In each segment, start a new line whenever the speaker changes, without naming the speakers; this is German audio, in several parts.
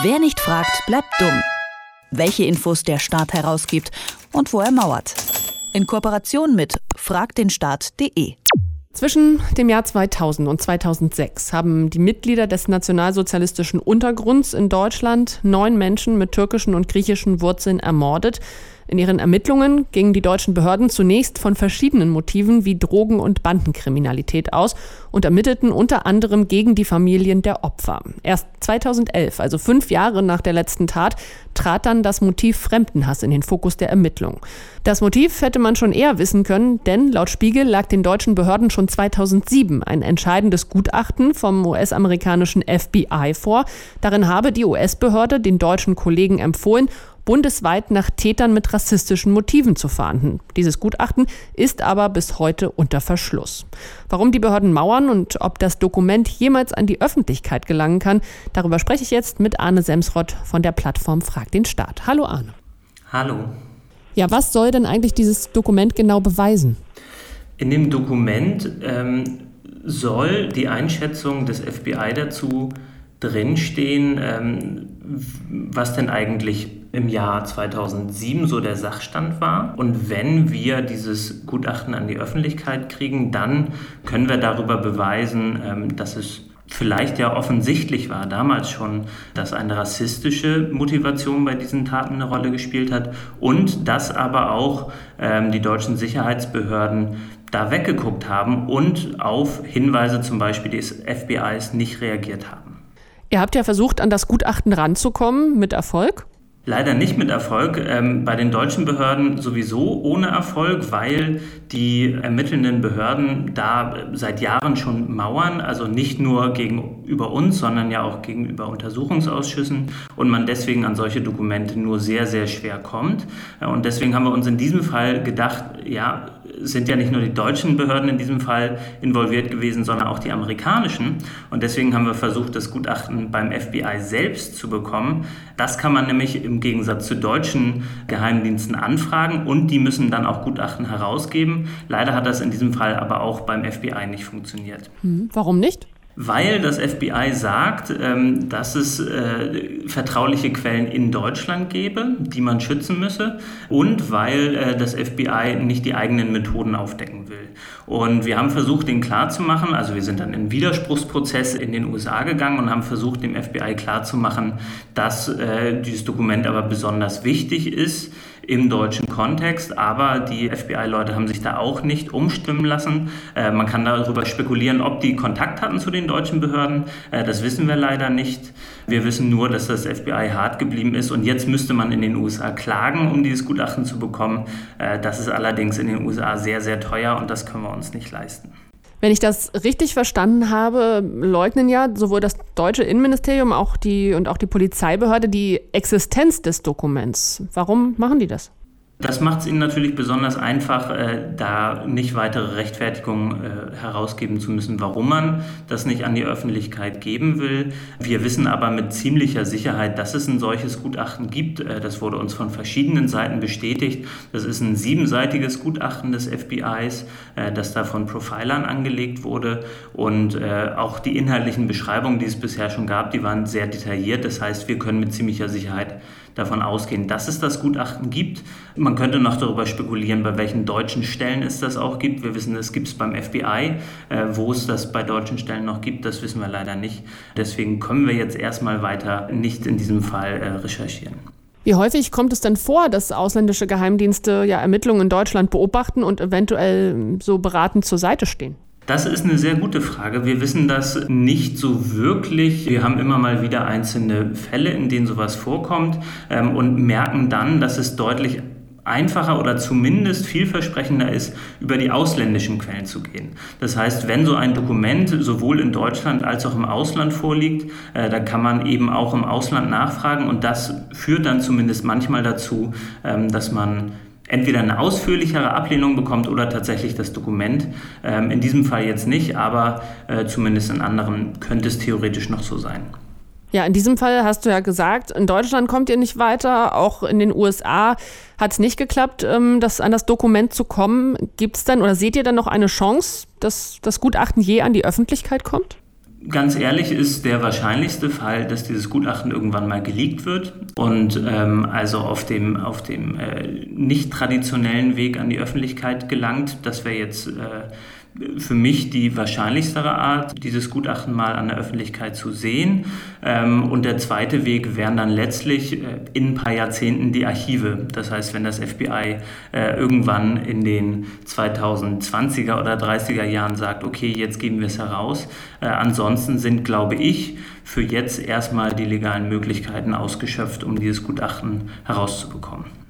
Wer nicht fragt, bleibt dumm. Welche Infos der Staat herausgibt und wo er mauert. In Kooperation mit fragdenstaat.de.
Zwischen dem Jahr 2000 und 2006 haben die Mitglieder des nationalsozialistischen Untergrunds in Deutschland neun Menschen mit türkischen und griechischen Wurzeln ermordet. In ihren Ermittlungen gingen die deutschen Behörden zunächst von verschiedenen Motiven wie Drogen- und Bandenkriminalität aus und ermittelten unter anderem gegen die Familien der Opfer. Erst 2011, also fünf Jahre nach der letzten Tat, trat dann das Motiv Fremdenhass in den Fokus der Ermittlung. Das Motiv hätte man schon eher wissen können, denn laut Spiegel lag den deutschen Behörden schon 2007 ein entscheidendes Gutachten vom US-amerikanischen FBI vor. Darin habe die US-Behörde den deutschen Kollegen empfohlen, bundesweit nach Tätern mit rassistischen Motiven zu fahnden. Dieses Gutachten ist aber bis heute unter Verschluss. Warum die Behörden mauern und ob das Dokument jemals an die Öffentlichkeit gelangen kann, darüber spreche ich jetzt mit Arne Semsrott von der Plattform Frag den Staat. Hallo Arne.
Hallo.
Ja, was soll denn eigentlich dieses Dokument genau beweisen?
In dem Dokument ähm, soll die Einschätzung des FBI dazu drinstehen, ähm, was denn eigentlich im Jahr 2007 so der Sachstand war. Und wenn wir dieses Gutachten an die Öffentlichkeit kriegen, dann können wir darüber beweisen, ähm, dass es vielleicht ja offensichtlich war damals schon, dass eine rassistische Motivation bei diesen Taten eine Rolle gespielt hat und dass aber auch ähm, die deutschen Sicherheitsbehörden da weggeguckt haben und auf Hinweise zum Beispiel des FBIs nicht reagiert haben.
Ihr habt ja versucht, an das Gutachten ranzukommen, mit Erfolg?
Leider nicht mit Erfolg. Ähm, bei den deutschen Behörden sowieso ohne Erfolg, weil die ermittelnden Behörden da seit Jahren schon mauern, also nicht nur gegenüber uns, sondern ja auch gegenüber Untersuchungsausschüssen und man deswegen an solche Dokumente nur sehr, sehr schwer kommt. Und deswegen haben wir uns in diesem Fall gedacht, ja, sind ja nicht nur die deutschen Behörden in diesem Fall involviert gewesen, sondern auch die amerikanischen. Und deswegen haben wir versucht, das Gutachten beim FBI selbst zu bekommen. Das kann man nämlich im Gegensatz zu deutschen Geheimdiensten anfragen und die müssen dann auch Gutachten herausgeben. Leider hat das in diesem Fall aber auch beim FBI nicht funktioniert.
Hm, warum nicht?
Weil das FBI sagt, ähm, dass es äh, vertrauliche Quellen in Deutschland gäbe, die man schützen müsse, und weil äh, das FBI nicht die eigenen Methoden aufdecken will. Und wir haben versucht, den klarzumachen, also wir sind dann in Widerspruchsprozess in den USA gegangen und haben versucht, dem FBI klarzumachen, dass äh, dieses Dokument aber besonders wichtig ist im deutschen Kontext, aber die FBI-Leute haben sich da auch nicht umstimmen lassen. Äh, man kann darüber spekulieren, ob die Kontakt hatten zu den deutschen Behörden. Äh, das wissen wir leider nicht. Wir wissen nur, dass das FBI hart geblieben ist und jetzt müsste man in den USA klagen, um dieses Gutachten zu bekommen. Äh, das ist allerdings in den USA sehr, sehr teuer und das können wir uns nicht leisten.
Wenn ich das richtig verstanden habe, leugnen ja sowohl das deutsche Innenministerium auch die, und auch die Polizeibehörde die Existenz des Dokuments. Warum machen die das?
Das macht es ihnen natürlich besonders einfach, äh, da nicht weitere Rechtfertigungen äh, herausgeben zu müssen, warum man das nicht an die Öffentlichkeit geben will. Wir wissen aber mit ziemlicher Sicherheit, dass es ein solches Gutachten gibt. Äh, das wurde uns von verschiedenen Seiten bestätigt. Das ist ein siebenseitiges Gutachten des FBIs, äh, das da von Profilern angelegt wurde. Und äh, auch die inhaltlichen Beschreibungen, die es bisher schon gab, die waren sehr detailliert. Das heißt, wir können mit ziemlicher Sicherheit davon ausgehen, dass es das Gutachten gibt. Man könnte noch darüber spekulieren, bei welchen deutschen Stellen es das auch gibt. Wir wissen, es gibt es beim FBI. Äh, wo es das bei deutschen Stellen noch gibt, das wissen wir leider nicht. Deswegen können wir jetzt erstmal weiter nicht in diesem Fall äh, recherchieren.
Wie häufig kommt es denn vor, dass ausländische Geheimdienste ja Ermittlungen in Deutschland beobachten und eventuell so beratend zur Seite stehen?
Das ist eine sehr gute Frage. Wir wissen das nicht so wirklich. Wir haben immer mal wieder einzelne Fälle, in denen sowas vorkommt ähm, und merken dann, dass es deutlich einfacher oder zumindest vielversprechender ist, über die ausländischen Quellen zu gehen. Das heißt, wenn so ein Dokument sowohl in Deutschland als auch im Ausland vorliegt, äh, dann kann man eben auch im Ausland nachfragen und das führt dann zumindest manchmal dazu, ähm, dass man entweder eine ausführlichere Ablehnung bekommt oder tatsächlich das Dokument. Ähm, in diesem Fall jetzt nicht, aber äh, zumindest in anderen könnte es theoretisch noch so sein.
Ja, in diesem Fall hast du ja gesagt, in Deutschland kommt ihr nicht weiter, auch in den USA hat es nicht geklappt, ähm, das, an das Dokument zu kommen. Gibt es dann oder seht ihr dann noch eine Chance, dass das Gutachten je an die Öffentlichkeit kommt?
Ganz ehrlich ist der wahrscheinlichste Fall, dass dieses Gutachten irgendwann mal geleakt wird und ähm, also auf dem, auf dem äh, nicht traditionellen Weg an die Öffentlichkeit gelangt. Das wäre jetzt äh, für mich die wahrscheinlichstere Art, dieses Gutachten mal an der Öffentlichkeit zu sehen. Ähm, und der zweite Weg wären dann letztlich äh, in ein paar Jahrzehnten die Archive. Das heißt, wenn das FBI äh, irgendwann in den 2020er oder 30er Jahren sagt, okay, jetzt geben wir es heraus. Äh, ansonsten sind, glaube ich, für jetzt erstmal die legalen Möglichkeiten ausgeschöpft, um dieses Gutachten herauszubekommen.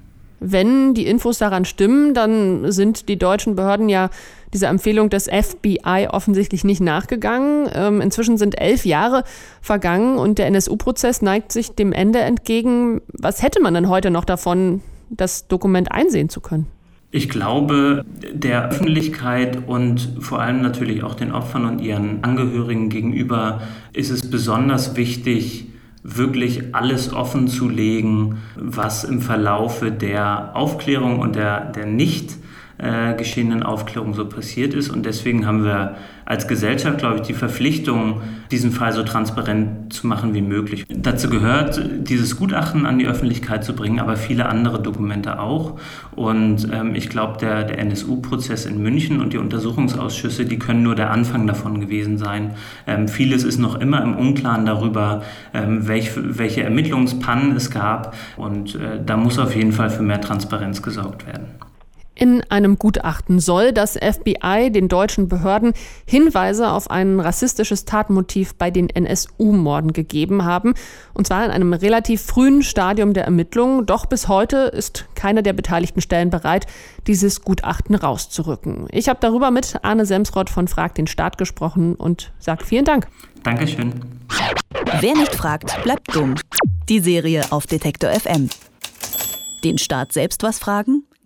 Wenn die Infos daran stimmen, dann sind die deutschen Behörden ja dieser Empfehlung des FBI offensichtlich nicht nachgegangen. Ähm, inzwischen sind elf Jahre vergangen und der NSU-Prozess neigt sich dem Ende entgegen. Was hätte man denn heute noch davon, das Dokument einsehen zu können?
Ich glaube, der Öffentlichkeit und vor allem natürlich auch den Opfern und ihren Angehörigen gegenüber ist es besonders wichtig, wirklich alles offen zu legen, was im Verlaufe der Aufklärung und der, der nicht äh, geschehenen Aufklärung so passiert ist. Und deswegen haben wir als Gesellschaft, glaube ich, die Verpflichtung, diesen Fall so transparent zu machen wie möglich. Dazu gehört, dieses Gutachten an die Öffentlichkeit zu bringen, aber viele andere Dokumente auch. Und ähm, ich glaube, der, der NSU-Prozess in München und die Untersuchungsausschüsse, die können nur der Anfang davon gewesen sein. Ähm, vieles ist noch immer im Unklaren darüber, ähm, welch, welche Ermittlungspannen es gab. Und äh, da muss auf jeden Fall für mehr Transparenz gesorgt werden.
In einem Gutachten soll das FBI den deutschen Behörden Hinweise auf ein rassistisches Tatmotiv bei den NSU-Morden gegeben haben, und zwar in einem relativ frühen Stadium der Ermittlungen. Doch bis heute ist keine der beteiligten Stellen bereit, dieses Gutachten rauszurücken. Ich habe darüber mit Arne Semsrott von Frag den Staat gesprochen und sage vielen Dank.
Dankeschön.
Wer nicht fragt, bleibt dumm. Die Serie auf Detektor FM. Den Staat selbst was fragen?